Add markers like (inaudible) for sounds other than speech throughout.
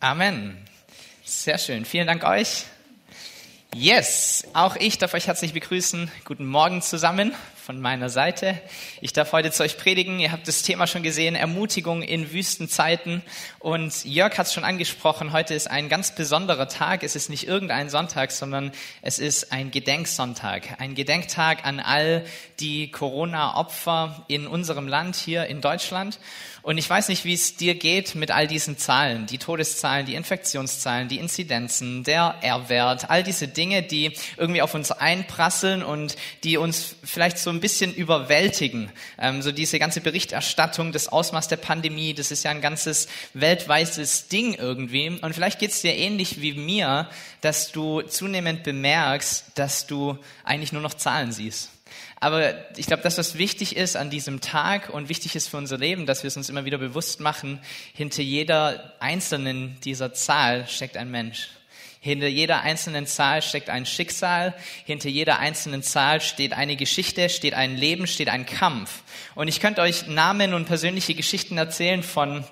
Amen. Sehr schön. Vielen Dank euch. Yes, auch ich darf euch herzlich begrüßen. Guten Morgen zusammen von meiner Seite. Ich darf heute zu euch predigen. Ihr habt das Thema schon gesehen, Ermutigung in Wüstenzeiten. Und Jörg hat es schon angesprochen, heute ist ein ganz besonderer Tag. Es ist nicht irgendein Sonntag, sondern es ist ein Gedenksonntag. Ein Gedenktag an all die Corona-Opfer in unserem Land hier in Deutschland. Und ich weiß nicht, wie es dir geht mit all diesen Zahlen, die Todeszahlen, die Infektionszahlen, die Inzidenzen, der R-Wert, all diese Dinge, die irgendwie auf uns einprasseln und die uns vielleicht so ein bisschen überwältigen. Ähm, so diese ganze Berichterstattung, das Ausmaß der Pandemie, das ist ja ein ganzes weltweites Ding irgendwie. Und vielleicht geht es dir ähnlich wie mir, dass du zunehmend bemerkst, dass du eigentlich nur noch Zahlen siehst. Aber ich glaube, das, was wichtig ist an diesem Tag und wichtig ist für unser Leben, dass wir es uns immer wieder bewusst machen, hinter jeder einzelnen dieser Zahl steckt ein Mensch. Hinter jeder einzelnen Zahl steckt ein Schicksal. Hinter jeder einzelnen Zahl steht eine Geschichte, steht ein Leben, steht ein Kampf. Und ich könnte euch Namen und persönliche Geschichten erzählen von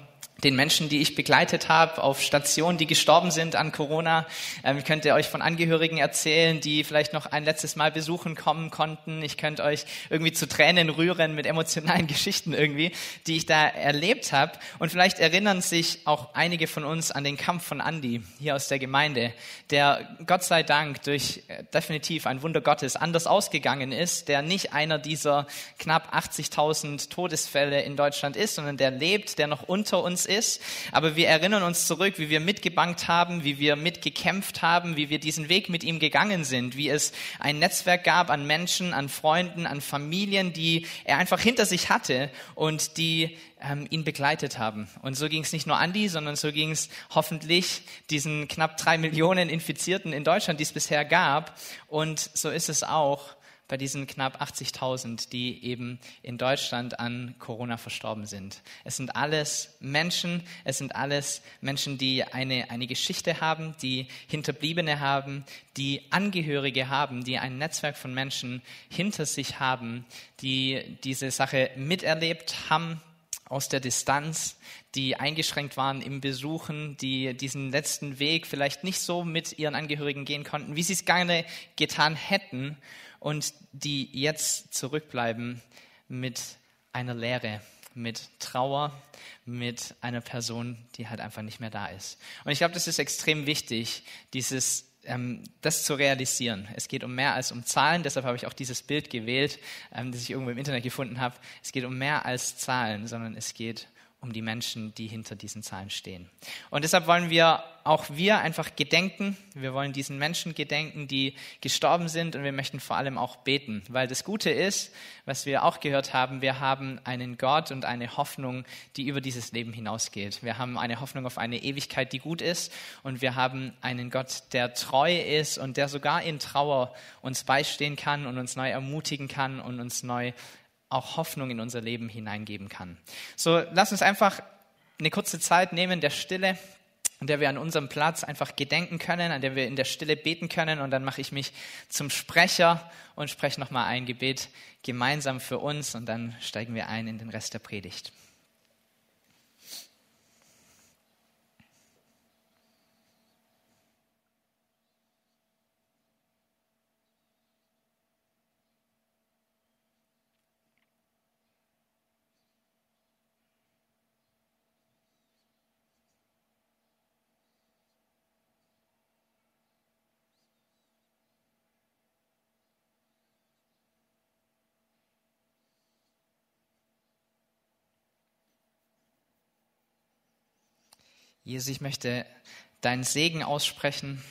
den Menschen, die ich begleitet habe auf Stationen, die gestorben sind an Corona. Ähm, ich könnte euch von Angehörigen erzählen, die vielleicht noch ein letztes Mal besuchen kommen konnten. Ich könnte euch irgendwie zu Tränen rühren mit emotionalen (laughs) Geschichten irgendwie, die ich da erlebt habe. Und vielleicht erinnern sich auch einige von uns an den Kampf von Andy hier aus der Gemeinde, der Gott sei Dank durch äh, definitiv ein Wunder Gottes anders ausgegangen ist, der nicht einer dieser knapp 80.000 Todesfälle in Deutschland ist, sondern der lebt, der noch unter uns ist. Aber wir erinnern uns zurück, wie wir mitgebankt haben, wie wir mitgekämpft haben, wie wir diesen Weg mit ihm gegangen sind, wie es ein Netzwerk gab an Menschen, an Freunden, an Familien, die er einfach hinter sich hatte und die ähm, ihn begleitet haben. Und so ging es nicht nur Andi, sondern so ging es hoffentlich diesen knapp drei Millionen Infizierten in Deutschland, die es bisher gab. Und so ist es auch bei diesen knapp 80.000, die eben in Deutschland an Corona verstorben sind. Es sind alles Menschen, es sind alles Menschen, die eine, eine Geschichte haben, die Hinterbliebene haben, die Angehörige haben, die ein Netzwerk von Menschen hinter sich haben, die diese Sache miterlebt haben aus der Distanz, die eingeschränkt waren im Besuchen, die diesen letzten Weg vielleicht nicht so mit ihren Angehörigen gehen konnten, wie sie es gerne getan hätten und die jetzt zurückbleiben mit einer Lehre, mit Trauer, mit einer Person, die halt einfach nicht mehr da ist. Und ich glaube, das ist extrem wichtig, dieses das zu realisieren. Es geht um mehr als um Zahlen, deshalb habe ich auch dieses Bild gewählt, ähm, das ich irgendwo im Internet gefunden habe. Es geht um mehr als Zahlen, sondern es geht um die Menschen, die hinter diesen Zahlen stehen. Und deshalb wollen wir auch wir einfach gedenken. Wir wollen diesen Menschen gedenken, die gestorben sind und wir möchten vor allem auch beten, weil das Gute ist, was wir auch gehört haben, wir haben einen Gott und eine Hoffnung, die über dieses Leben hinausgeht. Wir haben eine Hoffnung auf eine Ewigkeit, die gut ist und wir haben einen Gott, der treu ist und der sogar in Trauer uns beistehen kann und uns neu ermutigen kann und uns neu auch Hoffnung in unser Leben hineingeben kann. So, lass uns einfach eine kurze Zeit nehmen der Stille, an der wir an unserem Platz einfach gedenken können, an der wir in der Stille beten können und dann mache ich mich zum Sprecher und spreche nochmal ein Gebet gemeinsam für uns und dann steigen wir ein in den Rest der Predigt. Jesus, ich möchte deinen Segen aussprechen,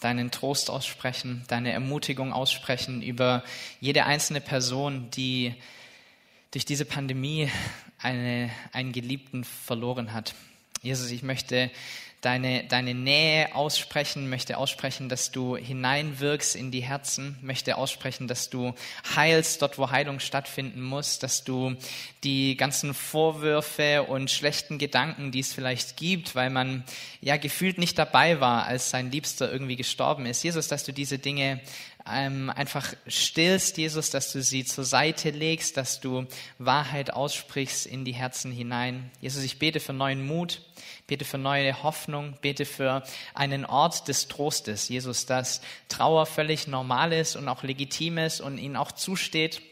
deinen Trost aussprechen, deine Ermutigung aussprechen über jede einzelne Person, die durch diese Pandemie eine, einen Geliebten verloren hat. Jesus, ich möchte deine, deine Nähe aussprechen, möchte aussprechen, dass du hineinwirkst in die Herzen, möchte aussprechen, dass du heilst dort, wo Heilung stattfinden muss, dass du die ganzen Vorwürfe und schlechten Gedanken, die es vielleicht gibt, weil man ja gefühlt nicht dabei war, als sein Liebster irgendwie gestorben ist. Jesus, dass du diese Dinge ähm, einfach stillst, Jesus, dass du sie zur Seite legst, dass du Wahrheit aussprichst in die Herzen hinein. Jesus, ich bete für neuen Mut, bete für neue Hoffnung, bete für einen Ort des Trostes. Jesus, dass Trauer völlig normal ist und auch legitim ist und ihnen auch zusteht.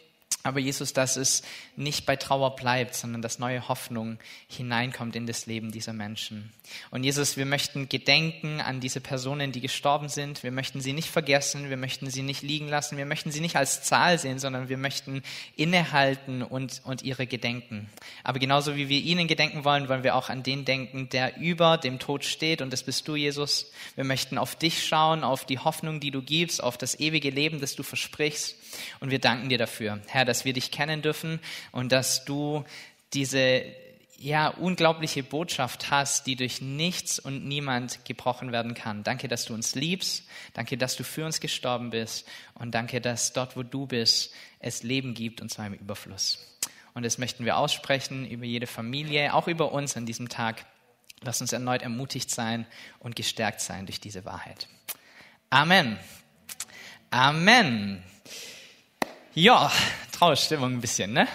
Aber Jesus, dass es nicht bei Trauer bleibt, sondern dass neue Hoffnung hineinkommt in das Leben dieser Menschen. Und Jesus, wir möchten gedenken an diese Personen, die gestorben sind. Wir möchten sie nicht vergessen, wir möchten sie nicht liegen lassen, wir möchten sie nicht als Zahl sehen, sondern wir möchten innehalten und, und ihre gedenken. Aber genauso wie wir ihnen gedenken wollen, wollen wir auch an den denken, der über dem Tod steht. Und das bist du, Jesus. Wir möchten auf dich schauen, auf die Hoffnung, die du gibst, auf das ewige Leben, das du versprichst. Und wir danken dir dafür, Herr, dass wir dich kennen dürfen und dass du diese ja, unglaubliche Botschaft hast, die durch nichts und niemand gebrochen werden kann. Danke, dass du uns liebst. Danke, dass du für uns gestorben bist. Und danke, dass dort, wo du bist, es Leben gibt, und zwar im Überfluss. Und das möchten wir aussprechen über jede Familie, auch über uns an diesem Tag. Lass uns erneut ermutigt sein und gestärkt sein durch diese Wahrheit. Amen. Amen. Ja, Trauerstimmung ein bisschen, ne?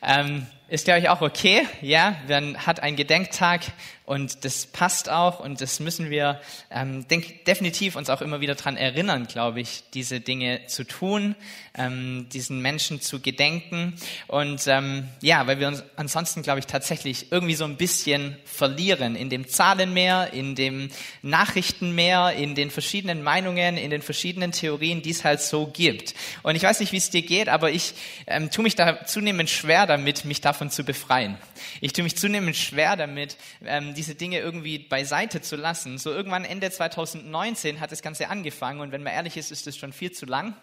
Ähm, ist ja euch auch okay, ja? Man hat einen Gedenktag und das passt auch und das müssen wir ähm, denk, definitiv uns auch immer wieder dran erinnern, glaube ich, diese Dinge zu tun, ähm, diesen Menschen zu gedenken und ähm, ja, weil wir uns ansonsten, glaube ich, tatsächlich irgendwie so ein bisschen verlieren in dem Zahlenmeer, in dem Nachrichtenmeer, in den verschiedenen Meinungen, in den verschiedenen Theorien, die es halt so gibt. Und ich weiß nicht, wie es dir geht, aber ich ähm, tue mich da zunehmend schwer damit, mich davon zu befreien. Ich tue mich zunehmend schwer damit, ähm, diese Dinge irgendwie beiseite zu lassen. So irgendwann Ende 2019 hat das Ganze angefangen und wenn man ehrlich ist, ist es schon viel zu lang,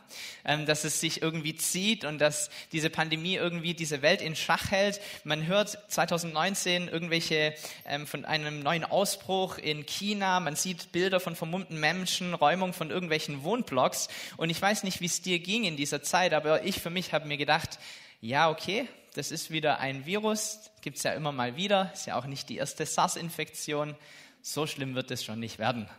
ähm, dass es sich irgendwie zieht und dass diese Pandemie irgendwie diese Welt in Schach hält. Man hört 2019 irgendwelche ähm, von einem neuen Ausbruch in China, man sieht Bilder von vermummten Menschen, Räumung von irgendwelchen Wohnblocks und ich weiß nicht, wie es dir ging in dieser Zeit, aber ich für mich habe mir gedacht, ja, okay, das ist wieder ein Virus, gibt es ja immer mal wieder, ist ja auch nicht die erste SARS-Infektion. So schlimm wird es schon nicht werden.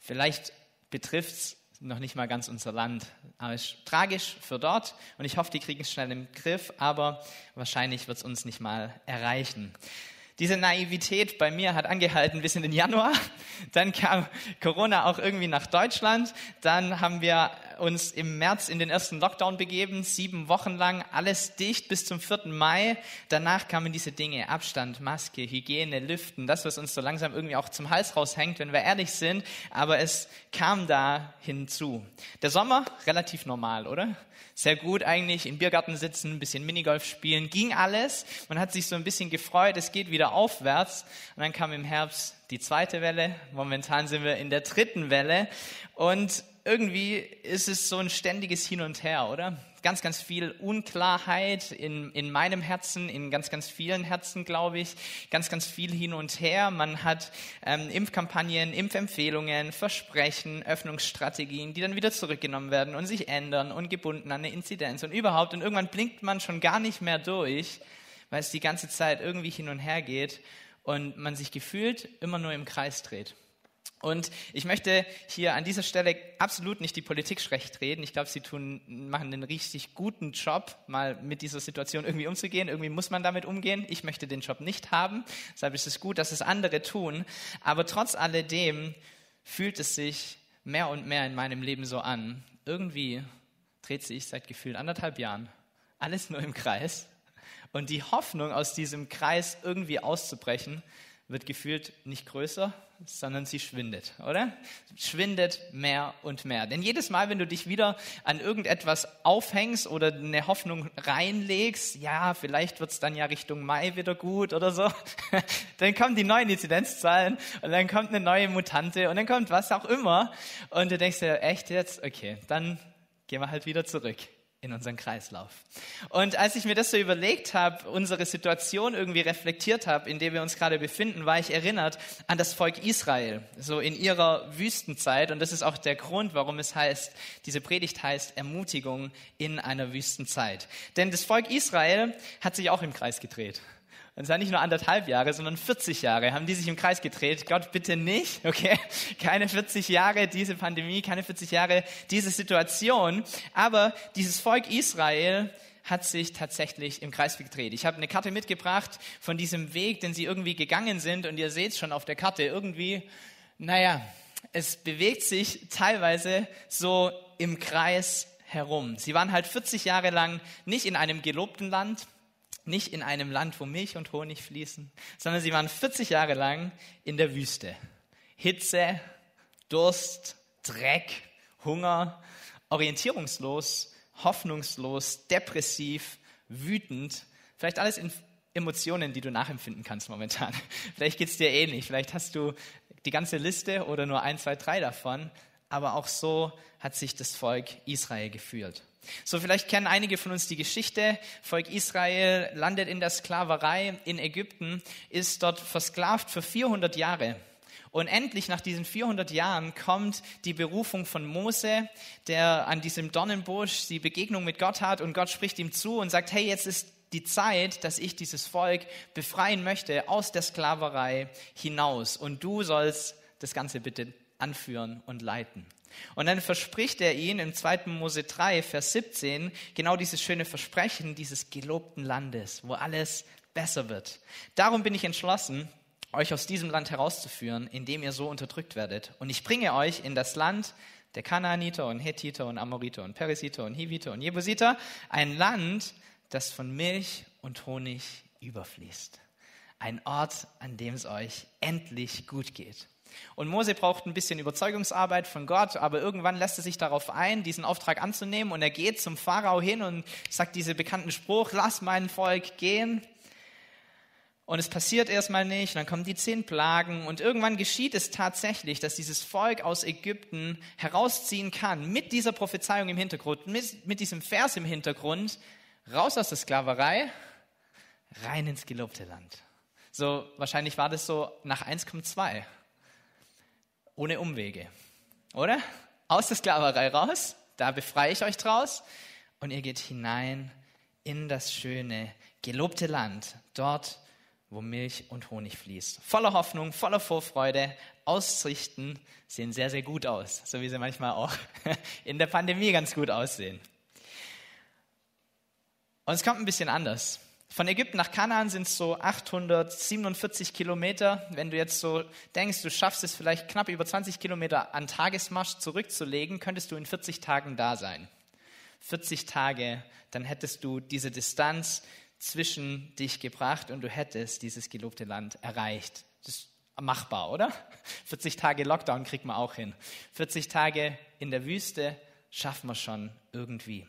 Vielleicht betrifft es noch nicht mal ganz unser Land. Aber es ist tragisch für dort und ich hoffe, die kriegen es schnell im Griff, aber wahrscheinlich wird es uns nicht mal erreichen. Diese Naivität bei mir hat angehalten bis in den Januar. Dann kam Corona auch irgendwie nach Deutschland. Dann haben wir uns im März in den ersten Lockdown begeben, sieben Wochen lang, alles dicht bis zum 4. Mai. Danach kamen diese Dinge, Abstand, Maske, Hygiene, Lüften, das, was uns so langsam irgendwie auch zum Hals raushängt, wenn wir ehrlich sind. Aber es kam da hinzu. Der Sommer, relativ normal, oder? Sehr gut eigentlich, im Biergarten sitzen, ein bisschen Minigolf spielen, ging alles. Man hat sich so ein bisschen gefreut, es geht wieder aufwärts. Und dann kam im Herbst die zweite Welle. Momentan sind wir in der dritten Welle. Und irgendwie ist es so ein ständiges Hin und Her, oder? Ganz, ganz viel Unklarheit in, in meinem Herzen, in ganz, ganz vielen Herzen, glaube ich. Ganz, ganz viel hin und her. Man hat ähm, Impfkampagnen, Impfempfehlungen, Versprechen, Öffnungsstrategien, die dann wieder zurückgenommen werden und sich ändern und gebunden an eine Inzidenz und überhaupt. Und irgendwann blinkt man schon gar nicht mehr durch, weil es die ganze Zeit irgendwie hin und her geht und man sich gefühlt immer nur im Kreis dreht. Und ich möchte hier an dieser Stelle absolut nicht die Politik schlecht reden. Ich glaube, sie tun, machen einen richtig guten Job, mal mit dieser Situation irgendwie umzugehen. Irgendwie muss man damit umgehen. Ich möchte den Job nicht haben. Deshalb ist es gut, dass es andere tun. Aber trotz alledem fühlt es sich mehr und mehr in meinem Leben so an. Irgendwie dreht sich seit gefühlt anderthalb Jahren alles nur im Kreis. Und die Hoffnung, aus diesem Kreis irgendwie auszubrechen, wird gefühlt nicht größer, sondern sie schwindet, oder? Schwindet mehr und mehr. Denn jedes Mal, wenn du dich wieder an irgendetwas aufhängst oder eine Hoffnung reinlegst, ja, vielleicht wird es dann ja Richtung Mai wieder gut oder so, (laughs) dann kommen die neuen Inzidenzzahlen und dann kommt eine neue Mutante und dann kommt was auch immer und du denkst dir, echt jetzt? Okay, dann gehen wir halt wieder zurück in unseren Kreislauf. Und als ich mir das so überlegt habe, unsere Situation irgendwie reflektiert habe, in der wir uns gerade befinden, war ich erinnert an das Volk Israel, so in ihrer Wüstenzeit. Und das ist auch der Grund, warum es heißt, diese Predigt heißt Ermutigung in einer Wüstenzeit. Denn das Volk Israel hat sich auch im Kreis gedreht. Und zwar nicht nur anderthalb Jahre, sondern 40 Jahre haben die sich im Kreis gedreht. Gott, bitte nicht, (laughs) okay? Keine 40 Jahre diese Pandemie, keine 40 Jahre diese Situation. Aber dieses Volk Israel hat sich tatsächlich im Kreis gedreht. Ich habe eine Karte mitgebracht von diesem Weg, den sie irgendwie gegangen sind. Und ihr seht schon auf der Karte irgendwie, naja, es bewegt sich teilweise so im Kreis herum. Sie waren halt 40 Jahre lang nicht in einem gelobten Land, nicht in einem Land, wo Milch und Honig fließen, sondern sie waren 40 Jahre lang in der Wüste. Hitze, Durst, Dreck, Hunger, orientierungslos, hoffnungslos, depressiv, wütend, vielleicht alles in Emotionen, die du nachempfinden kannst momentan. (laughs) Vielleicht geht's dir ähnlich, vielleicht hast du die ganze Liste oder nur ein, zwei, drei davon, aber auch so hat sich das Volk Israel gefühlt. So, vielleicht kennen einige von uns die Geschichte. Volk Israel landet in der Sklaverei in Ägypten, ist dort versklavt für 400 Jahre. Und endlich nach diesen 400 Jahren kommt die Berufung von Mose, der an diesem Dornenbusch die Begegnung mit Gott hat und Gott spricht ihm zu und sagt, hey, jetzt ist die Zeit, dass ich dieses Volk befreien möchte aus der Sklaverei hinaus und du sollst das Ganze bitte anführen und leiten. Und dann verspricht er ihnen im 2. Mose 3, Vers 17, genau dieses schöne Versprechen dieses gelobten Landes, wo alles besser wird. Darum bin ich entschlossen, euch aus diesem Land herauszuführen, in dem ihr so unterdrückt werdet. Und ich bringe euch in das Land der Kanaaniter und Hethiter und Amoriter und Perisiter und Hiviter und Jebusiter, ein Land, das von Milch und Honig überfließt. Ein Ort, an dem es euch endlich gut geht. Und Mose braucht ein bisschen Überzeugungsarbeit von Gott, aber irgendwann lässt er sich darauf ein, diesen Auftrag anzunehmen und er geht zum Pharao hin und sagt diesen bekannten Spruch, lass mein Volk gehen. Und es passiert erstmal nicht, dann kommen die zehn Plagen und irgendwann geschieht es tatsächlich, dass dieses Volk aus Ägypten herausziehen kann, mit dieser Prophezeiung im Hintergrund, mit, mit diesem Vers im Hintergrund, raus aus der Sklaverei, rein ins gelobte Land. So, wahrscheinlich war das so nach 1,2 ohne Umwege. Oder? Aus der Sklaverei raus, da befreie ich euch draus und ihr geht hinein in das schöne, gelobte Land, dort, wo Milch und Honig fließt. Voller Hoffnung, voller Vorfreude, Aussichten sehen sehr, sehr gut aus, so wie sie manchmal auch (laughs) in der Pandemie ganz gut aussehen. Und es kommt ein bisschen anders. Von Ägypten nach Kanaan sind es so 847 Kilometer. Wenn du jetzt so denkst, du schaffst es vielleicht knapp über 20 Kilometer an Tagesmarsch zurückzulegen, könntest du in 40 Tagen da sein. 40 Tage, dann hättest du diese Distanz zwischen dich gebracht und du hättest dieses gelobte Land erreicht. Das ist machbar, oder? 40 Tage Lockdown kriegt man auch hin. 40 Tage in der Wüste schaffen wir schon irgendwie.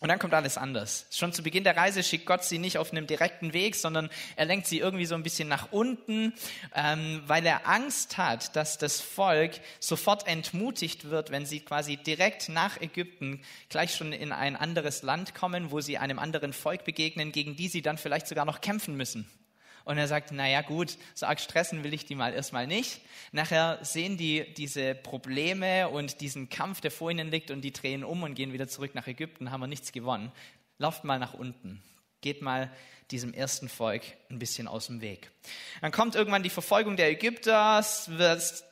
Und dann kommt alles anders. Schon zu Beginn der Reise schickt Gott sie nicht auf einem direkten Weg, sondern er lenkt sie irgendwie so ein bisschen nach unten, ähm, weil er Angst hat, dass das Volk sofort entmutigt wird, wenn sie quasi direkt nach Ägypten gleich schon in ein anderes Land kommen, wo sie einem anderen Volk begegnen, gegen die sie dann vielleicht sogar noch kämpfen müssen. Und er sagt, na ja, gut, so arg stressen will ich die mal erstmal nicht. Nachher sehen die diese Probleme und diesen Kampf, der vor ihnen liegt und die drehen um und gehen wieder zurück nach Ägypten, haben wir nichts gewonnen. Lauft mal nach unten. Geht mal diesem ersten Volk ein bisschen aus dem Weg. Dann kommt irgendwann die Verfolgung der Ägypter.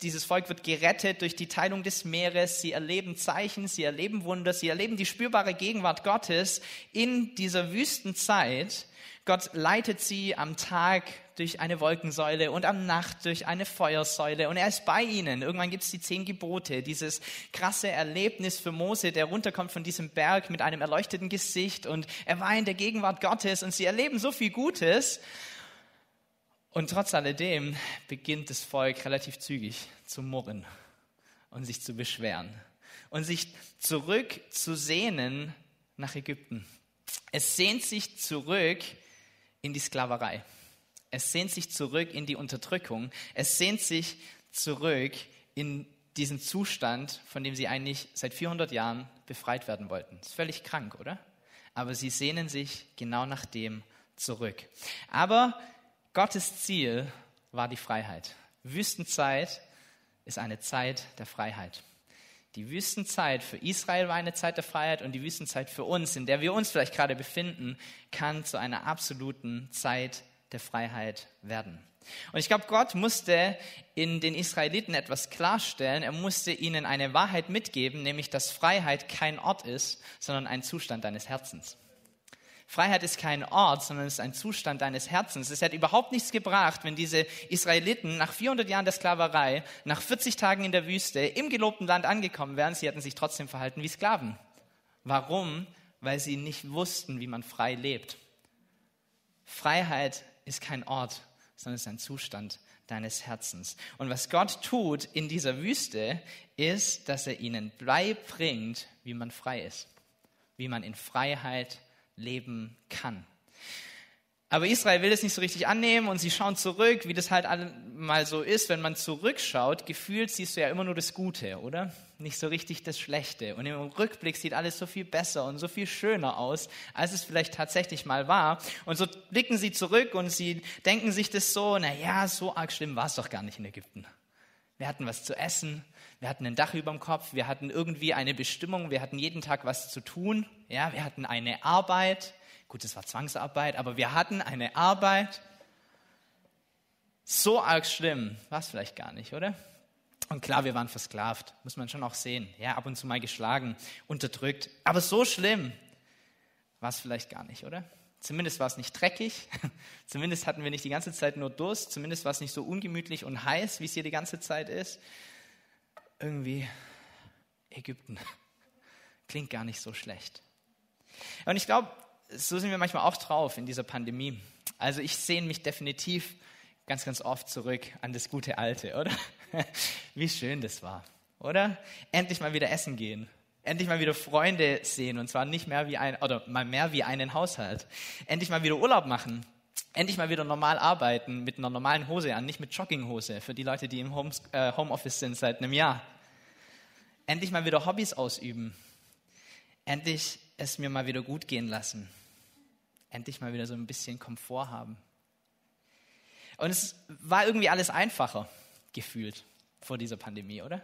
Dieses Volk wird gerettet durch die Teilung des Meeres. Sie erleben Zeichen, sie erleben Wunder, sie erleben die spürbare Gegenwart Gottes in dieser Wüstenzeit. Gott leitet sie am Tag durch eine Wolkensäule und am Nacht durch eine Feuersäule und er ist bei ihnen. Irgendwann gibt es die zehn Gebote, dieses krasse Erlebnis für Mose, der runterkommt von diesem Berg mit einem erleuchteten Gesicht und er war in der Gegenwart Gottes und sie erleben so viel Gutes. Und trotz alledem beginnt das Volk relativ zügig zu murren und sich zu beschweren und sich zurück zu sehnen nach Ägypten. Es sehnt sich zurück in die Sklaverei. Es sehnt sich zurück in die Unterdrückung. Es sehnt sich zurück in diesen Zustand, von dem sie eigentlich seit 400 Jahren befreit werden wollten. Das ist völlig krank, oder? Aber sie sehnen sich genau nach dem zurück. Aber Gottes Ziel war die Freiheit. Wüstenzeit ist eine Zeit der Freiheit. Die Wüstenzeit für Israel war eine Zeit der Freiheit und die Wüstenzeit für uns, in der wir uns vielleicht gerade befinden, kann zu einer absoluten Zeit der Freiheit werden. Und ich glaube, Gott musste in den Israeliten etwas klarstellen. Er musste ihnen eine Wahrheit mitgeben, nämlich dass Freiheit kein Ort ist, sondern ein Zustand deines Herzens. Freiheit ist kein Ort, sondern es ist ein Zustand deines Herzens. Es hätte überhaupt nichts gebracht, wenn diese Israeliten nach 400 Jahren der Sklaverei, nach 40 Tagen in der Wüste, im gelobten Land angekommen wären. Sie hätten sich trotzdem verhalten wie Sklaven. Warum? Weil sie nicht wussten, wie man frei lebt. Freiheit ist kein Ort, sondern es ist ein Zustand deines Herzens. Und was Gott tut in dieser Wüste, ist, dass er ihnen beibringt, wie man frei ist, wie man in Freiheit leben kann. Aber Israel will es nicht so richtig annehmen und sie schauen zurück, wie das halt mal so ist, wenn man zurückschaut. Gefühlt siehst du ja immer nur das Gute, oder? Nicht so richtig das Schlechte. Und im Rückblick sieht alles so viel besser und so viel schöner aus, als es vielleicht tatsächlich mal war. Und so blicken sie zurück und sie denken sich das so, na ja, so arg schlimm war es doch gar nicht in Ägypten. Wir hatten was zu essen, wir hatten ein Dach über dem Kopf, wir hatten irgendwie eine Bestimmung, wir hatten jeden Tag was zu tun, ja, wir hatten eine Arbeit, Gut, es war Zwangsarbeit, aber wir hatten eine Arbeit. So arg schlimm war es vielleicht gar nicht, oder? Und klar, wir waren versklavt, muss man schon auch sehen. Ja, ab und zu mal geschlagen, unterdrückt. Aber so schlimm war es vielleicht gar nicht, oder? Zumindest war es nicht dreckig. (laughs) Zumindest hatten wir nicht die ganze Zeit nur Durst. Zumindest war es nicht so ungemütlich und heiß, wie es hier die ganze Zeit ist. Irgendwie Ägypten. (laughs) Klingt gar nicht so schlecht. Und ich glaube, so sind wir manchmal auch drauf in dieser Pandemie. Also ich sehne mich definitiv ganz, ganz oft zurück an das gute Alte, oder? (laughs) Wie schön das war, oder? Endlich mal wieder essen gehen. Endlich mal wieder Freunde sehen und zwar nicht mehr wie ein, oder mal mehr wie einen Haushalt. Endlich mal wieder Urlaub machen. Endlich mal wieder normal arbeiten mit einer normalen Hose an, nicht mit Jogginghose für die Leute, die im äh, Homeoffice sind seit einem Jahr. Endlich mal wieder Hobbys ausüben. Endlich es mir mal wieder gut gehen lassen. Endlich mal wieder so ein bisschen Komfort haben. Und es war irgendwie alles einfacher gefühlt vor dieser Pandemie, oder?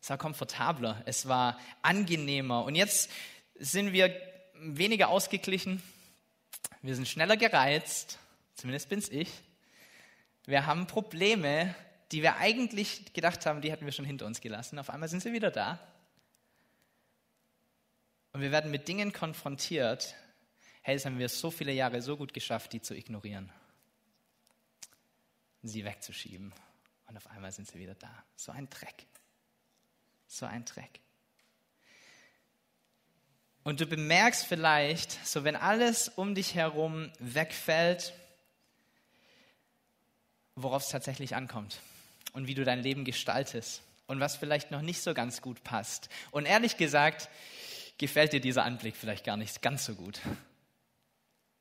Es war komfortabler, es war angenehmer. Und jetzt sind wir weniger ausgeglichen, wir sind schneller gereizt, zumindest bin's ich. Wir haben Probleme, die wir eigentlich gedacht haben, die hätten wir schon hinter uns gelassen. Auf einmal sind sie wieder da. Und wir werden mit Dingen konfrontiert, hey, das haben wir so viele Jahre so gut geschafft, die zu ignorieren, sie wegzuschieben. Und auf einmal sind sie wieder da. So ein Dreck. So ein Dreck. Und du bemerkst vielleicht, so wenn alles um dich herum wegfällt, worauf es tatsächlich ankommt und wie du dein Leben gestaltest und was vielleicht noch nicht so ganz gut passt. Und ehrlich gesagt, gefällt dir dieser Anblick vielleicht gar nicht ganz so gut.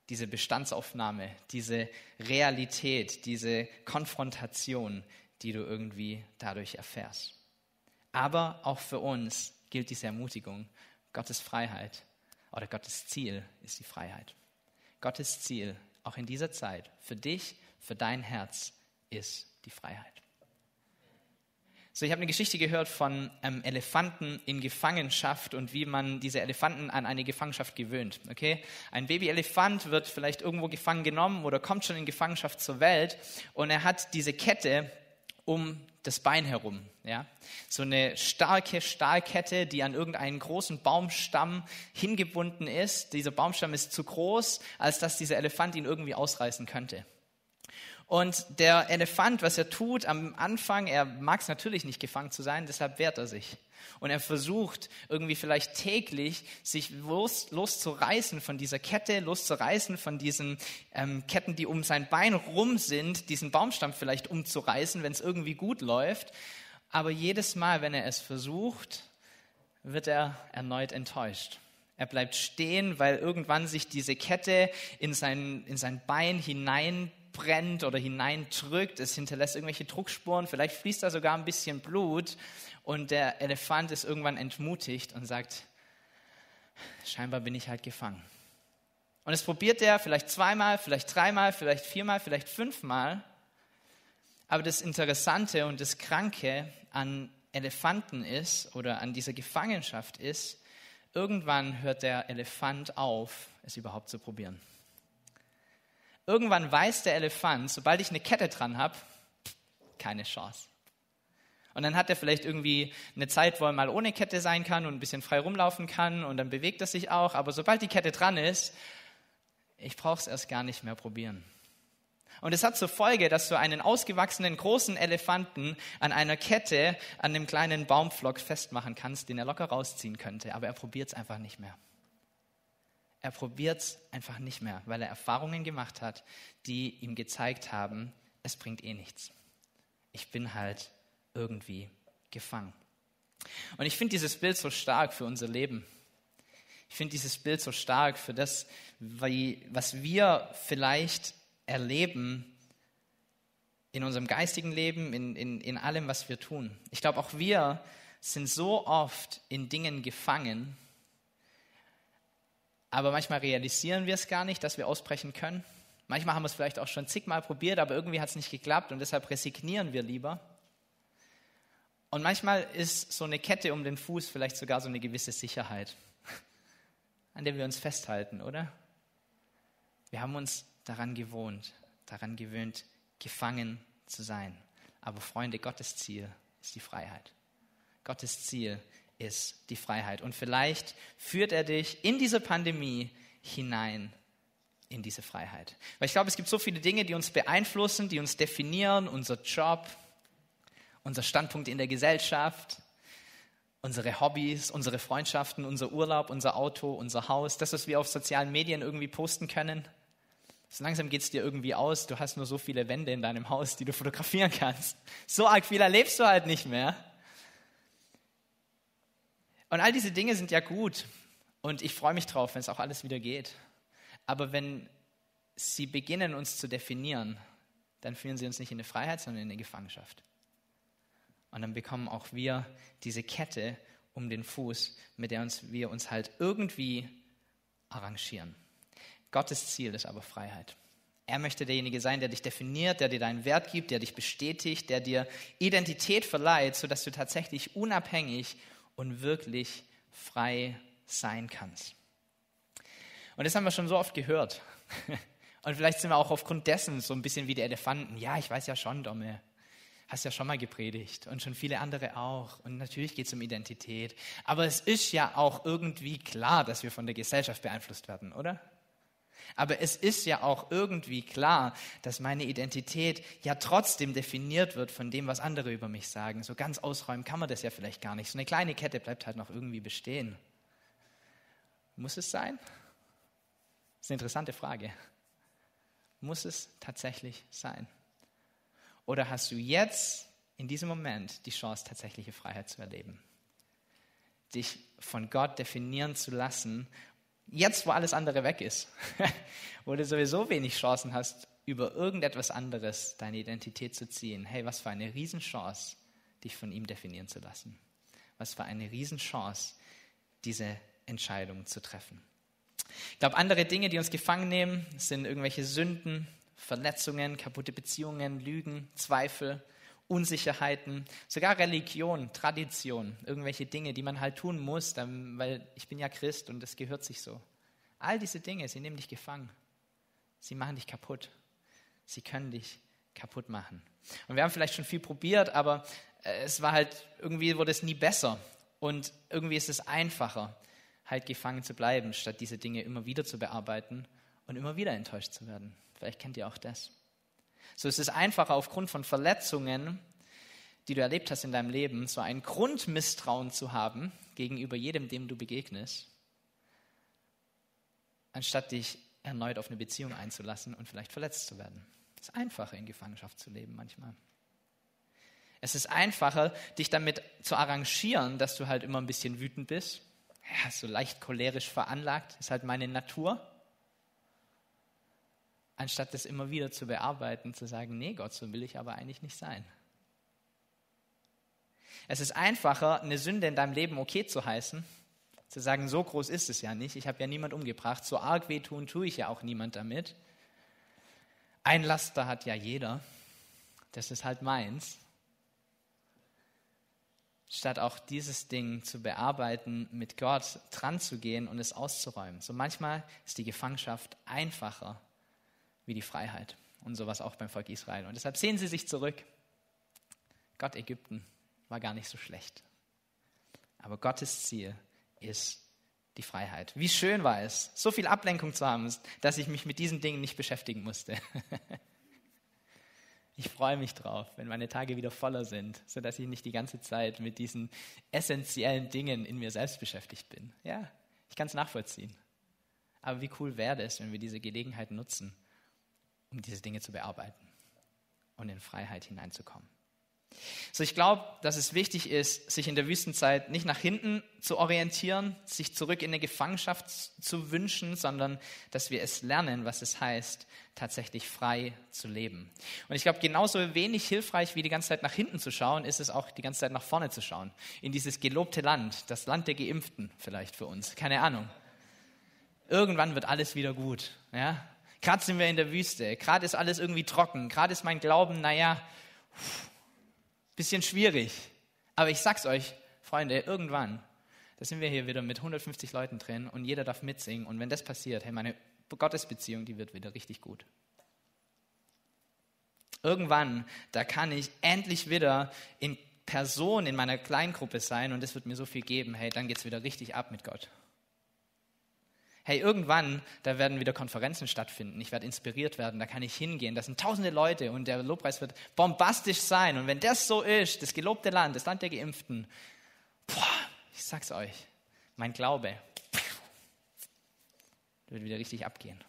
Diese Bestandsaufnahme, diese Realität, diese Konfrontation, die du irgendwie dadurch erfährst. Aber auch für uns gilt diese Ermutigung, Gottes Freiheit oder Gottes Ziel ist die Freiheit. Gottes Ziel, auch in dieser Zeit, für dich, für dein Herz, ist die Freiheit. So, ich habe eine Geschichte gehört von ähm, Elefanten in Gefangenschaft und wie man diese Elefanten an eine Gefangenschaft gewöhnt. Okay, ein Babyelefant wird vielleicht irgendwo gefangen genommen oder kommt schon in Gefangenschaft zur Welt und er hat diese Kette um das Bein herum, ja, so eine starke Stahlkette, die an irgendeinen großen Baumstamm hingebunden ist. Dieser Baumstamm ist zu groß, als dass dieser Elefant ihn irgendwie ausreißen könnte. Und der Elefant, was er tut am Anfang, er mag es natürlich nicht gefangen zu sein, deshalb wehrt er sich. Und er versucht irgendwie vielleicht täglich, sich los, loszureißen von dieser Kette, loszureißen von diesen ähm, Ketten, die um sein Bein rum sind, diesen Baumstamm vielleicht umzureißen, wenn es irgendwie gut läuft. Aber jedes Mal, wenn er es versucht, wird er erneut enttäuscht. Er bleibt stehen, weil irgendwann sich diese Kette in sein, in sein Bein hinein brennt oder hineindrückt. Es hinterlässt irgendwelche Druckspuren, vielleicht fließt da sogar ein bisschen Blut und der Elefant ist irgendwann entmutigt und sagt, scheinbar bin ich halt gefangen. Und es probiert er vielleicht zweimal, vielleicht dreimal, vielleicht viermal, vielleicht fünfmal. Aber das Interessante und das Kranke an Elefanten ist oder an dieser Gefangenschaft ist, irgendwann hört der Elefant auf, es überhaupt zu probieren. Irgendwann weiß der Elefant, sobald ich eine Kette dran habe, keine Chance. Und dann hat er vielleicht irgendwie eine Zeit, wo er mal ohne Kette sein kann und ein bisschen frei rumlaufen kann und dann bewegt er sich auch. Aber sobald die Kette dran ist, ich brauche es erst gar nicht mehr probieren. Und es hat zur Folge, dass du einen ausgewachsenen großen Elefanten an einer Kette an einem kleinen Baumflock festmachen kannst, den er locker rausziehen könnte. Aber er probiert es einfach nicht mehr. Er probiert es einfach nicht mehr, weil er Erfahrungen gemacht hat, die ihm gezeigt haben, es bringt eh nichts. Ich bin halt irgendwie gefangen. Und ich finde dieses Bild so stark für unser Leben. Ich finde dieses Bild so stark für das, was wir vielleicht erleben in unserem geistigen Leben, in, in, in allem, was wir tun. Ich glaube, auch wir sind so oft in Dingen gefangen, aber manchmal realisieren wir es gar nicht, dass wir ausbrechen können. Manchmal haben wir es vielleicht auch schon zigmal probiert, aber irgendwie hat es nicht geklappt und deshalb resignieren wir lieber. Und manchmal ist so eine Kette um den Fuß vielleicht sogar so eine gewisse Sicherheit, (laughs) an der wir uns festhalten, oder? Wir haben uns daran gewohnt, daran gewöhnt, gefangen zu sein. Aber Freunde, Gottes Ziel ist die Freiheit. Gottes Ziel ist die Freiheit. Und vielleicht führt er dich in diese Pandemie hinein in diese Freiheit. Weil ich glaube, es gibt so viele Dinge, die uns beeinflussen, die uns definieren, unser Job, unser Standpunkt in der Gesellschaft, unsere Hobbys, unsere Freundschaften, unser Urlaub, unser Auto, unser Haus, das, was wir auf sozialen Medien irgendwie posten können. So langsam geht es dir irgendwie aus, du hast nur so viele Wände in deinem Haus, die du fotografieren kannst. So arg viel erlebst du halt nicht mehr. Und all diese Dinge sind ja gut. Und ich freue mich drauf, wenn es auch alles wieder geht. Aber wenn sie beginnen, uns zu definieren, dann führen sie uns nicht in eine Freiheit, sondern in eine Gefangenschaft. Und dann bekommen auch wir diese Kette um den Fuß, mit der uns, wir uns halt irgendwie arrangieren. Gottes Ziel ist aber Freiheit. Er möchte derjenige sein, der dich definiert, der dir deinen Wert gibt, der dich bestätigt, der dir Identität verleiht, sodass du tatsächlich unabhängig und wirklich frei sein kannst. Und das haben wir schon so oft gehört. (laughs) Und vielleicht sind wir auch aufgrund dessen so ein bisschen wie die Elefanten. Ja, ich weiß ja schon, Domme. Hast ja schon mal gepredigt und schon viele andere auch. Und natürlich geht es um Identität. Aber es ist ja auch irgendwie klar, dass wir von der Gesellschaft beeinflusst werden, oder? Aber es ist ja auch irgendwie klar, dass meine Identität ja trotzdem definiert wird von dem, was andere über mich sagen. So ganz ausräumen kann man das ja vielleicht gar nicht. So eine kleine Kette bleibt halt noch irgendwie bestehen. Muss es sein? Das ist eine interessante Frage. Muss es tatsächlich sein? Oder hast du jetzt in diesem Moment die Chance, tatsächliche Freiheit zu erleben? Dich von Gott definieren zu lassen Jetzt, wo alles andere weg ist, (laughs) wo du sowieso wenig Chancen hast, über irgendetwas anderes deine Identität zu ziehen. Hey, was für eine Riesenchance, dich von ihm definieren zu lassen. Was für eine Riesenchance, diese Entscheidung zu treffen. Ich glaube, andere Dinge, die uns gefangen nehmen, sind irgendwelche Sünden, Verletzungen, kaputte Beziehungen, Lügen, Zweifel, Unsicherheiten, sogar Religion, Tradition, irgendwelche Dinge, die man halt tun muss, weil ich bin ja Christ und das gehört sich so. All diese Dinge, sie nehmen dich gefangen. Sie machen dich kaputt. Sie können dich kaputt machen. Und wir haben vielleicht schon viel probiert, aber äh, es war halt, irgendwie wurde es nie besser. Und irgendwie ist es einfacher, halt gefangen zu bleiben, statt diese Dinge immer wieder zu bearbeiten und immer wieder enttäuscht zu werden. Vielleicht kennt ihr auch das. So ist es einfacher, aufgrund von Verletzungen, die du erlebt hast in deinem Leben, so ein Grundmisstrauen zu haben gegenüber jedem, dem du begegnest, anstatt dich erneut auf eine Beziehung einzulassen und vielleicht verletzt zu werden. Es ist einfacher, in Gefangenschaft zu leben manchmal. Es ist einfacher, dich damit zu arrangieren, dass du halt immer ein bisschen wütend bist. Ja, so leicht cholerisch veranlagt, ist halt meine Natur anstatt das immer wieder zu bearbeiten, zu sagen, nee, Gott, so will ich aber eigentlich nicht sein. Es ist einfacher, eine Sünde in deinem Leben okay zu heißen, zu sagen, so groß ist es ja nicht, ich habe ja niemand umgebracht, so arg wehtun tue ich ja auch niemand damit. Ein Laster hat ja jeder, das ist halt meins. Statt auch dieses Ding zu bearbeiten, mit Gott dran zu gehen und es auszuräumen. So manchmal ist die Gefangenschaft einfacher, wie die Freiheit. Und sowas auch beim Volk Israel. Und deshalb sehen sie sich zurück. Gott Ägypten war gar nicht so schlecht. Aber Gottes Ziel ist die Freiheit. Wie schön war es, so viel Ablenkung zu haben, dass ich mich mit diesen Dingen nicht beschäftigen musste. (laughs) Ich freue mich drauf, wenn meine Tage wieder voller sind, sodass ich nicht die ganze Zeit mit diesen essentiellen Dingen in mir selbst beschäftigt bin. Ja, ich kann es nachvollziehen. Aber wie cool wäre es, wenn wir diese Gelegenheit nutzen, um diese Dinge zu bearbeiten und in Freiheit hineinzukommen. So, ich glaube, dass es wichtig ist, sich in der Wüstenzeit nicht nach hinten zu orientieren, sich zurück in eine Gefangenschaft zu wünschen, sondern dass wir es lernen, was es heißt, tatsächlich frei zu leben. Und ich glaube, genauso wenig hilfreich wie die ganze Zeit nach hinten zu schauen, ist es auch die ganze Zeit nach vorne zu schauen. In dieses gelobte Land, das Land der Geimpften vielleicht für uns. Keine Ahnung. Irgendwann wird alles wieder gut. Ja? Gerade sind wir in der Wüste. Gerade ist alles irgendwie trocken. Gerade ist mein Glauben, naja, Bisschen schwierig. Aber ich sag's euch, Freunde, irgendwann, da sind wir hier wieder mit 150 Leuten drin und jeder darf mitsingen. Und wenn das passiert, hey, meine Gottesbeziehung, die wird wieder richtig gut. Irgendwann, da kann ich endlich wieder in Person in meiner Kleingruppe sein und es wird mir so viel geben, hey, dann geht's wieder richtig ab mit Gott hey, irgendwann, da werden wieder Konferenzen stattfinden, ich werde inspiriert werden, da kann ich hingehen, das sind tausende Leute und der Lobpreis wird bombastisch sein. Und wenn das so ist, das gelobte Land, das Land der Geimpften, boah, ich sag's euch, mein Glaube wird wieder richtig abgehen.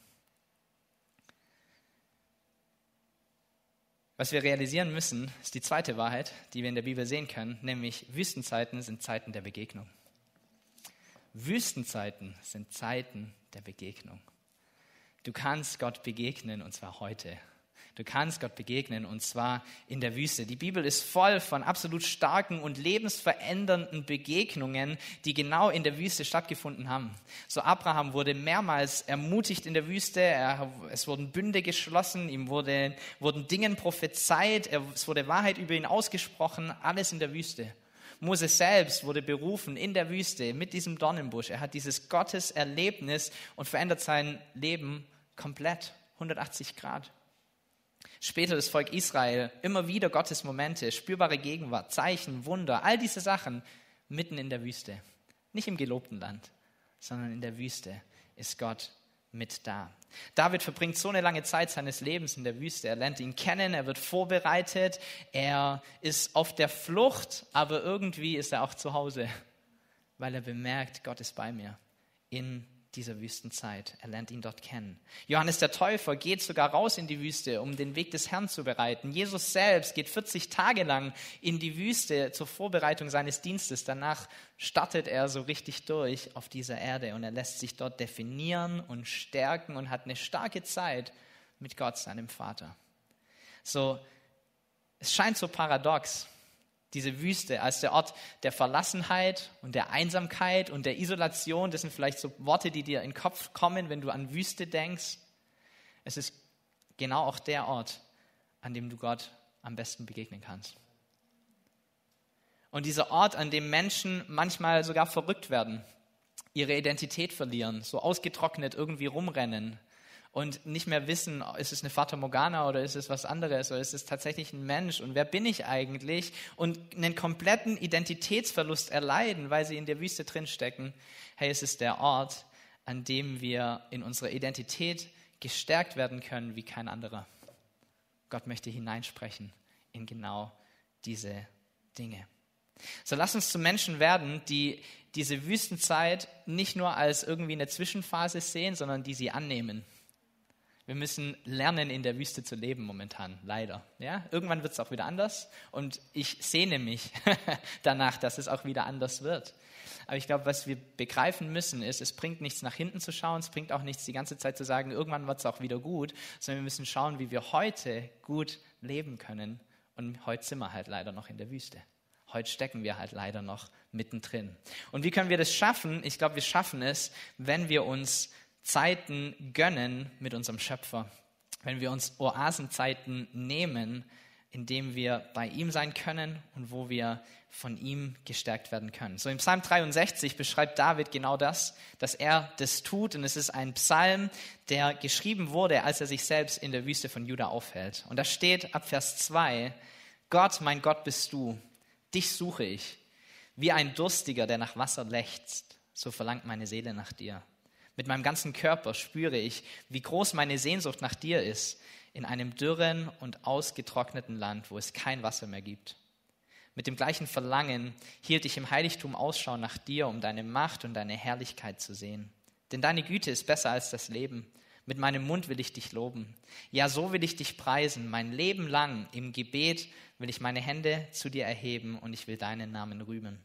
Was wir realisieren müssen, ist die zweite Wahrheit, die wir in der Bibel sehen können, nämlich Wüstenzeiten sind Zeiten der Begegnung. Wüstenzeiten sind Zeiten der Begegnung. Du kannst Gott begegnen und zwar heute. Du kannst Gott begegnen und zwar in der Wüste. Die Bibel ist voll von absolut starken und lebensverändernden Begegnungen, die genau in der Wüste stattgefunden haben. So Abraham wurde mehrmals ermutigt in der Wüste. Er, es wurden Bünde geschlossen, ihm wurde, wurden Dingen prophezeit, es wurde Wahrheit über ihn ausgesprochen, alles in der Wüste. Mose selbst wurde berufen in der Wüste mit diesem Dornenbusch. Er hat dieses Gotteserlebnis und verändert sein Leben komplett, 180 Grad. Später das Volk Israel, immer wieder Gottes Momente, spürbare Gegenwart, Zeichen, Wunder, all diese Sachen mitten in der Wüste. Nicht im gelobten Land, sondern in der Wüste ist Gott mit da. David verbringt so eine lange Zeit seines Lebens in der Wüste. Er lernt ihn kennen, er wird vorbereitet, er ist auf der Flucht, aber irgendwie ist er auch zu Hause, weil er bemerkt, Gott ist bei mir in dieser Wüstenzeit. Er lernt ihn dort kennen. Johannes der Täufer geht sogar raus in die Wüste, um den Weg des Herrn zu bereiten. Jesus selbst geht 40 Tage lang in die Wüste zur Vorbereitung seines Dienstes. Danach startet er so richtig durch auf dieser Erde und er lässt sich dort definieren und stärken und hat eine starke Zeit mit Gott, seinem Vater. So, es scheint so paradox, diese Wüste als der Ort der Verlassenheit und der Einsamkeit und der Isolation. Das sind vielleicht so Worte, die dir in den Kopf kommen, wenn du an Wüste denkst. Es ist genau auch der Ort, an dem du Gott am besten begegnen kannst. Und dieser Ort, an dem Menschen manchmal sogar verrückt werden, ihre Identität verlieren, so ausgetrocknet irgendwie rumrennen, und nicht mehr wissen, ist es eine Fata Morgana oder ist es was anderes oder ist es tatsächlich ein Mensch und wer bin ich eigentlich und einen kompletten Identitätsverlust erleiden, weil sie in der Wüste drinstecken. Hey, es ist der Ort, an dem wir in unserer Identität gestärkt werden können wie kein anderer. Gott möchte hineinsprechen in genau diese Dinge. So lass uns zu Menschen werden, die diese Wüstenzeit nicht nur als irgendwie eine Zwischenphase sehen, sondern die sie annehmen wir müssen lernen, in der Wüste zu leben momentan, leider. Ja? Irgendwann wird es auch wieder anders und ich sehne mich (laughs) danach, dass es auch wieder anders wird. Aber ich glaube, was wir begreifen müssen, ist, es bringt nichts nach hinten zu schauen, es bringt auch nichts die ganze Zeit zu sagen, irgendwann wird es auch wieder gut, sondern wir müssen schauen, wie wir heute gut leben können. Und heute sind wir halt leider noch in der Wüste. Heute stecken wir halt leider noch mittendrin. Und wie können wir das schaffen? Ich glaube, wir schaffen es, wenn wir uns Zeiten gönnen mit unserem Schöpfer, wenn wir uns Oasenzeiten nehmen, in dem wir bei ihm sein können und wo wir von ihm gestärkt werden können. So im Psalm 63 beschreibt David genau das, dass er das tut und es ist ein Psalm, der geschrieben wurde, als er sich selbst in der Wüste von Juda aufhält. Und da steht ab Vers 2, Gott, mein Gott bist du, dich suche ich, wie ein Durstiger, der nach Wasser lechzt, so verlangt meine Seele nach dir. Mit meinem ganzen Körper spüre ich, wie groß meine Sehnsucht nach dir ist, in einem dürren und ausgetrockneten Land, wo es kein Wasser mehr gibt. Mit dem gleichen Verlangen hielt ich im Heiligtum Ausschau nach dir, um deine Macht und deine Herrlichkeit zu sehen. Denn deine Güte ist besser als das Leben. Mit meinem Mund will ich dich loben. Ja, so will ich dich preisen. Mein Leben lang im Gebet will ich meine Hände zu dir erheben und ich will deinen Namen rühmen.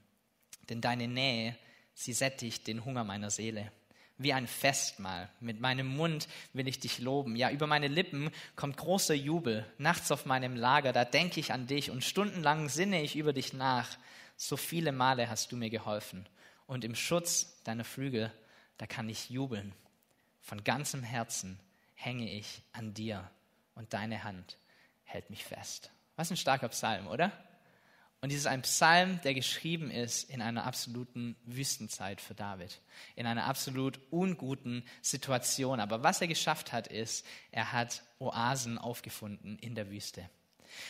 Denn deine Nähe, sie sättigt den Hunger meiner Seele wie ein Festmahl. Mit meinem Mund will ich dich loben. Ja, über meine Lippen kommt großer Jubel. Nachts auf meinem Lager, da denke ich an dich und stundenlang sinne ich über dich nach. So viele Male hast du mir geholfen. Und im Schutz deiner Flügel, da kann ich jubeln. Von ganzem Herzen hänge ich an dir und deine Hand hält mich fest. Was ein starker Psalm, oder? Und dies ist ein Psalm, der geschrieben ist in einer absoluten Wüstenzeit für David, in einer absolut unguten Situation. Aber was er geschafft hat, ist, er hat Oasen aufgefunden in der Wüste.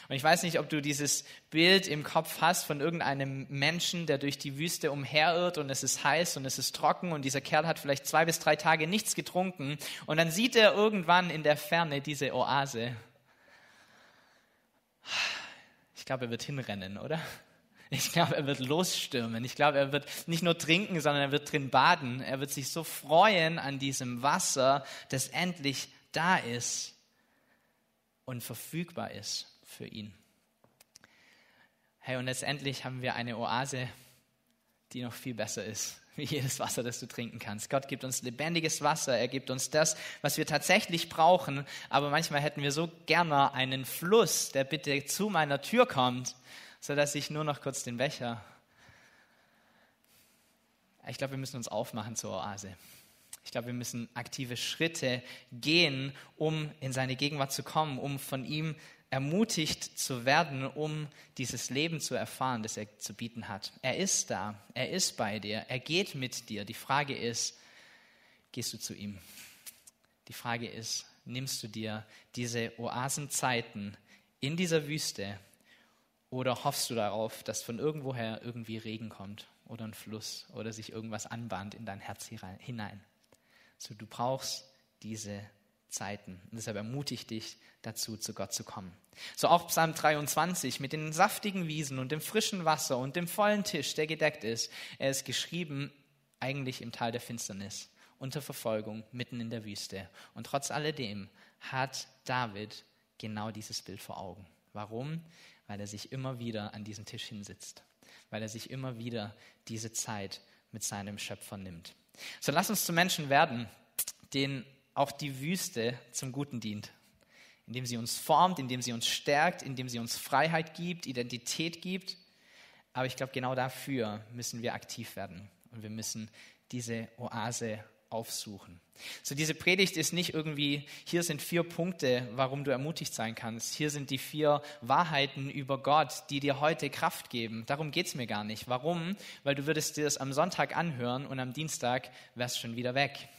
Und ich weiß nicht, ob du dieses Bild im Kopf hast von irgendeinem Menschen, der durch die Wüste umherirrt und es ist heiß und es ist trocken und dieser Kerl hat vielleicht zwei bis drei Tage nichts getrunken und dann sieht er irgendwann in der Ferne diese Oase ich glaube, er wird hinrennen, oder? Ich glaube, er wird losstürmen. Ich glaube, er wird nicht nur trinken, sondern er wird drin baden. Er wird sich so freuen an diesem Wasser, das endlich da ist und verfügbar ist für ihn. Hey, und letztendlich haben wir eine Oase, die noch viel besser ist wie (laughs) jedes Wasser, das du trinken kannst. Gott gibt uns lebendiges Wasser, er gibt uns das, was wir tatsächlich brauchen, aber manchmal hätten wir so gerne einen Fluss, der bitte zu meiner Tür kommt, so dass ich nur noch kurz den Becher. Ich glaube, wir müssen uns aufmachen zur Oase. Ich glaube, wir müssen aktive Schritte gehen, um in seine Gegenwart zu kommen, um von ihm ermutigt zu werden, um dieses Leben zu erfahren, das er zu bieten hat. Er ist da, er ist bei dir, er geht mit dir. Die Frage ist, gehst du zu ihm? Die Frage ist, nimmst du dir diese Oasenzeiten in dieser Wüste oder hoffst du darauf, dass von irgendwoher irgendwie Regen kommt oder ein Fluss oder sich irgendwas anbahnt in dein Herz hinein? So, du brauchst diese Zeiten. Und deshalb ermutige dich dazu, zu Gott zu kommen. So auch Psalm 23 mit den saftigen Wiesen und dem frischen Wasser und dem vollen Tisch, der gedeckt ist. Er ist geschrieben eigentlich im Tal der Finsternis, unter Verfolgung, mitten in der Wüste. Und trotz alledem hat David genau dieses Bild vor Augen. Warum? Weil er sich immer wieder an diesen Tisch hinsitzt. Weil er sich immer wieder diese Zeit mit seinem Schöpfer nimmt. So lass uns zu Menschen werden, denen auch die Wüste zum Guten dient. Indem sie uns formt, indem sie uns stärkt, indem sie uns Freiheit gibt, Identität gibt. Aber ich glaube, genau dafür müssen wir aktiv werden. Und wir müssen diese Oase aufsuchen. So diese Predigt ist nicht irgendwie, hier sind vier Punkte, warum du ermutigt sein kannst. Hier sind die vier Wahrheiten über Gott, die dir heute Kraft geben. Darum geht's mir gar nicht. Warum? Weil du würdest dir das am Sonntag anhören und am Dienstag wärst schon wieder weg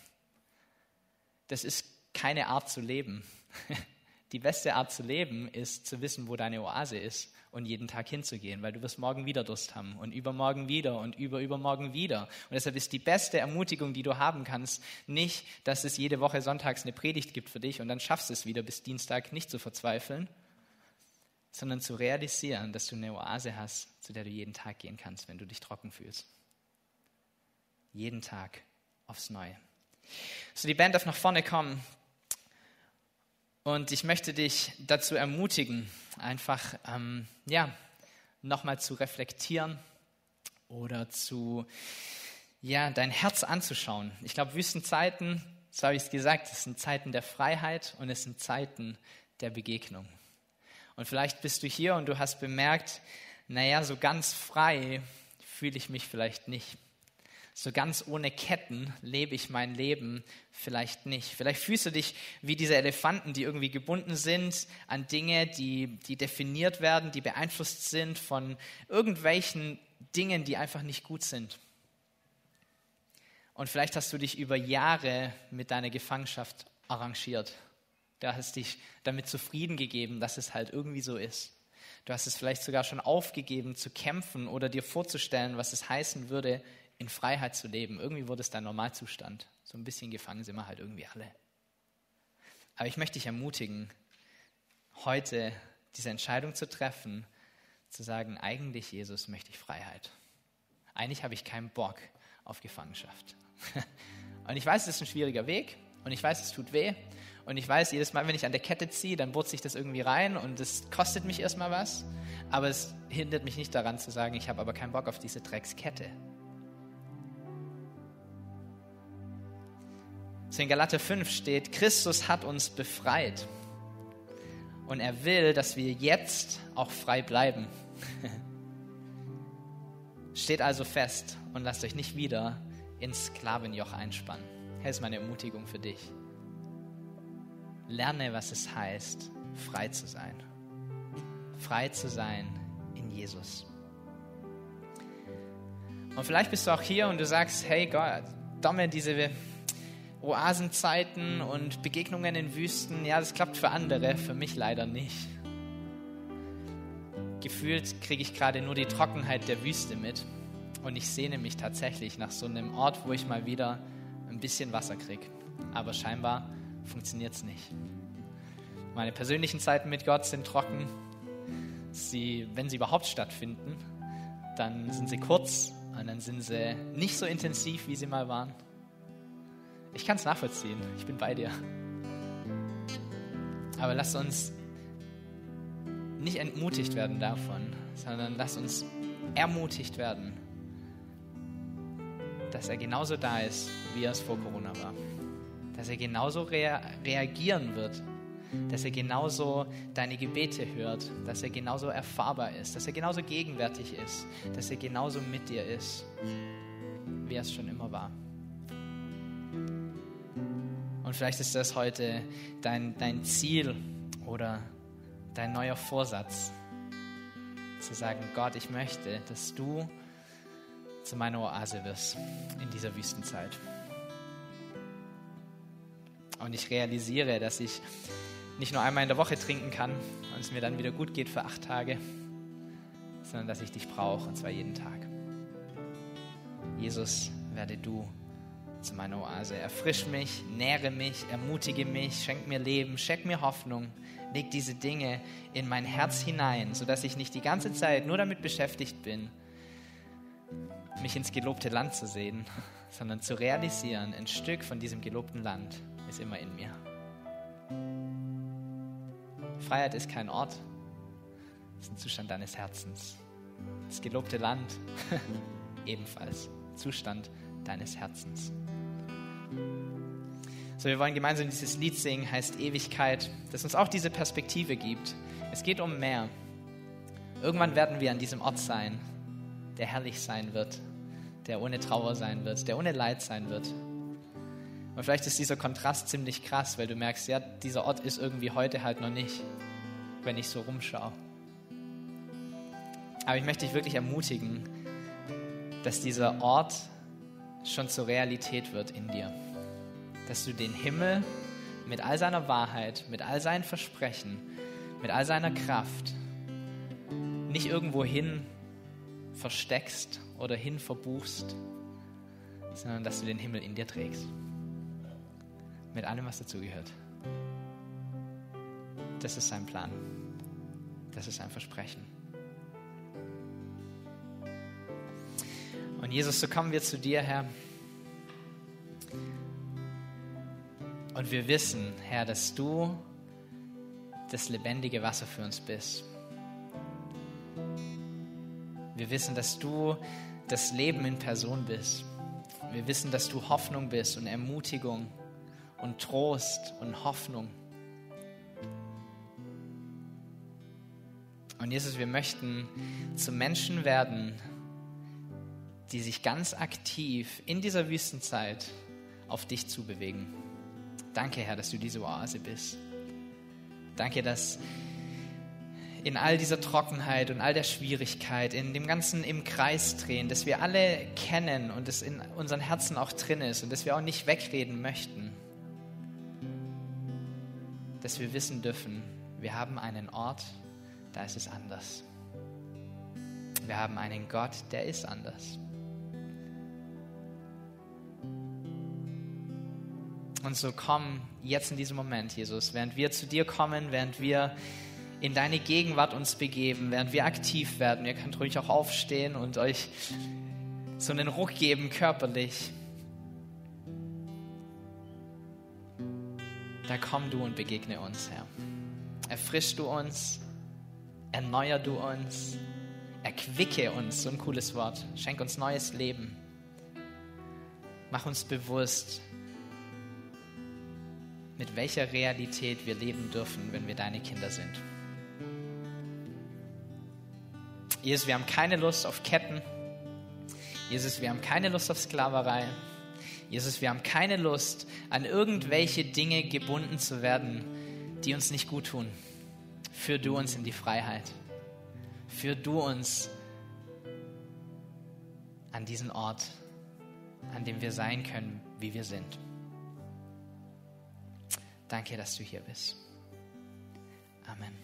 das ist keine Art zu leben. (laughs) Die beste Art zu leben ist zu wissen, wo deine Oase ist und jeden Tag hinzugehen, weil du wirst morgen wieder Durst haben und übermorgen wieder und überübermorgen wieder. Und deshalb ist die beste Ermutigung, die du haben kannst, nicht, dass es jede Woche sonntags eine Predigt gibt für dich und dann schaffst du es wieder bis Dienstag nicht zu verzweifeln, sondern zu realisieren, dass du eine Oase hast, zu der du jeden Tag gehen kannst, wenn du dich trocken fühlst. Jeden Tag aufs Neue. So, die Band darf nach vorne kommen. Und ich möchte dich dazu ermutigen, einfach, ähm, ja, nochmal zu reflektieren oder zu, ja, dein Herz anzuschauen. Ich glaube, Wüstenzeiten, so habe ich es gesagt, es sind Zeiten der Freiheit und es sind Zeiten der Begegnung. Und vielleicht bist du hier und du hast bemerkt, naja, so ganz frei fühle ich mich vielleicht nicht. So ganz ohne Ketten lebe ich mein Leben vielleicht nicht. Vielleicht fühlst du dich wie diese Elefanten, die irgendwie gebunden sind an Dinge, die, die definiert werden, die beeinflusst sind von irgendwelchen Dingen, die einfach nicht gut sind. Und vielleicht hast du dich über Jahre mit deiner Gefangenschaft arrangiert. Du hast dich damit zufrieden gegeben, dass es halt irgendwie so ist. Du hast es vielleicht sogar schon aufgegeben zu kämpfen oder dir vorzustellen, was es heißen würde, in Freiheit zu leben. Irgendwie wurde es dein Normalzustand. So ein bisschen gefangen sind wir halt irgendwie alle. Aber ich möchte dich ermutigen, heute diese Entscheidung zu treffen, zu sagen, eigentlich, Jesus, möchte ich Freiheit. Eigentlich habe ich keinen Bock auf Gefangenschaft. (laughs) Und ich weiß, es ist ein schwieriger Weg und ich weiß, es tut weh und ich weiß, jedes Mal, wenn ich an der Kette ziehe, dann bohrt sich das irgendwie rein und es kostet mich erstmal was. Aber es hindert mich nicht daran zu sagen, ich habe aber keinen Bock auf diese Dreckskette. So in Galater 5 steht, Christus hat uns befreit. Und er will, dass wir jetzt auch frei bleiben. (laughs) steht also fest und lasst euch nicht wieder ins Sklavenjoch einspannen. Hier ist meine Ermutigung für dich. Lerne, was es heißt, frei zu sein. Frei zu sein in Jesus. Und vielleicht bist du auch hier und du sagst, hey Gott, Domme, diese Oasenzeiten und Begegnungen in Wüsten, ja, das klappt für andere, für mich leider nicht. Gefühlt kriege ich gerade nur die Trockenheit der Wüste mit und ich sehne mich tatsächlich nach so einem Ort, wo ich mal wieder ein bisschen Wasser kriege. Aber scheinbar funktioniert es nicht. Meine persönlichen Zeiten mit Gott sind trocken. Sie, wenn sie überhaupt stattfinden, dann sind sie kurz und dann sind sie nicht so intensiv, wie sie mal waren. Ich kann es nachvollziehen. Ich bin bei dir. Aber lass uns nicht entmutigt werden davon, sondern lass uns ermutigt werden, dass er genauso da ist, wie er es vor Corona war. Dass er genauso rea reagieren wird, dass er genauso deine Gebete hört, dass er genauso erfahrbar ist, dass er genauso gegenwärtig ist, dass er genauso mit dir ist, wie er es schon immer Und vielleicht ist das heute dein, dein Ziel oder dein neuer Vorsatz, zu sagen, Gott, ich möchte, dass du zu meiner Oase wirst in dieser Wüstenzeit. Und ich realisiere, dass ich nicht nur einmal in der Woche trinken kann und es mir dann wieder gut geht für acht Tage, sondern dass ich dich brauche und zwar jeden Tag. Jesus, werde du zu meiner Oase. Erfrisch mich, nähre mich, ermutige mich, schenk mir Leben, schenk mir Hoffnung. Leg diese Dinge in mein Herz hinein, sodass ich nicht die ganze Zeit nur damit beschäftigt bin, mich ins gelobte Land zu sehen, (laughs) sondern zu realisieren, ein Stück von diesem gelobten Land ist immer in mir. Freiheit ist kein Ort, es ist ein Zustand deines Herzens. Das gelobte Land (laughs) ebenfalls Zustand deines Herzens. So, wir wollen gemeinsam dieses Lied singen, heißt Ewigkeit, das uns auch diese Perspektive gibt. Es geht um mehr. Irgendwann werden wir an diesem Ort sein, der herrlich sein wird, der ohne Trauer sein wird, der ohne Leid sein wird, und vielleicht ist dieser Kontrast ziemlich krass, weil du merkst, ja, dieser Ort ist irgendwie heute halt noch nicht, wenn ich so rumschaue. Aber ich möchte dich wirklich ermutigen, dass dieser Ort schon zur Realität wird in dir. Dass du den Himmel mit all seiner Wahrheit, mit all seinen Versprechen, mit all seiner Kraft nicht irgendwo hin versteckst oder hin verbuchst, sondern dass du den Himmel in dir trägst mit allem, was dazugehört. Das ist sein Plan. Das ist sein Versprechen. Und Jesus, so kommen wir zu dir, Herr. Und wir wissen, Herr, dass du das lebendige Wasser für uns bist. Wir wissen, dass du das Leben in Person bist. Wir wissen, dass du Hoffnung bist und Ermutigung und Trost und Hoffnung. Und Jesus, wir möchten zu Menschen werden, die sich ganz aktiv in dieser Wüstenzeit auf dich zubewegen. Danke, Herr, dass du diese Oase bist. Danke, dass in all dieser Trockenheit und all der Schwierigkeit, in dem ganzen im Kreis drehen, dass wir alle kennen und es in unseren Herzen auch drin ist und dass wir auch nicht wegreden möchten, dass wir wissen dürfen, wir haben einen Ort, da ist es anders. Wir haben einen Gott, der ist anders. Und so komm jetzt in diesem Moment, Jesus, während wir zu dir kommen, während wir in deine Gegenwart uns begeben, während wir aktiv werden. Ihr könnt ruhig auch aufstehen und euch so einen Ruck geben körperlich. Da komm du und begegne uns, Herr. Erfrisch du uns, erneuer du uns, erquicke uns, so ein cooles Wort. Schenk uns neues Leben. Mach uns bewusst, mit welcher Realität wir leben dürfen, wenn wir deine Kinder sind. Jesus, wir haben keine Lust auf Ketten. Jesus, wir haben keine Lust auf Sklaverei. Jesus, wir haben keine Lust, an irgendwelche Dinge gebunden zu werden, die uns nicht gut tun. Führ du uns in die Freiheit. Führ du uns an diesen Ort, an dem wir sein können, wie wir sind. Danke, dass du hier bist. Amen.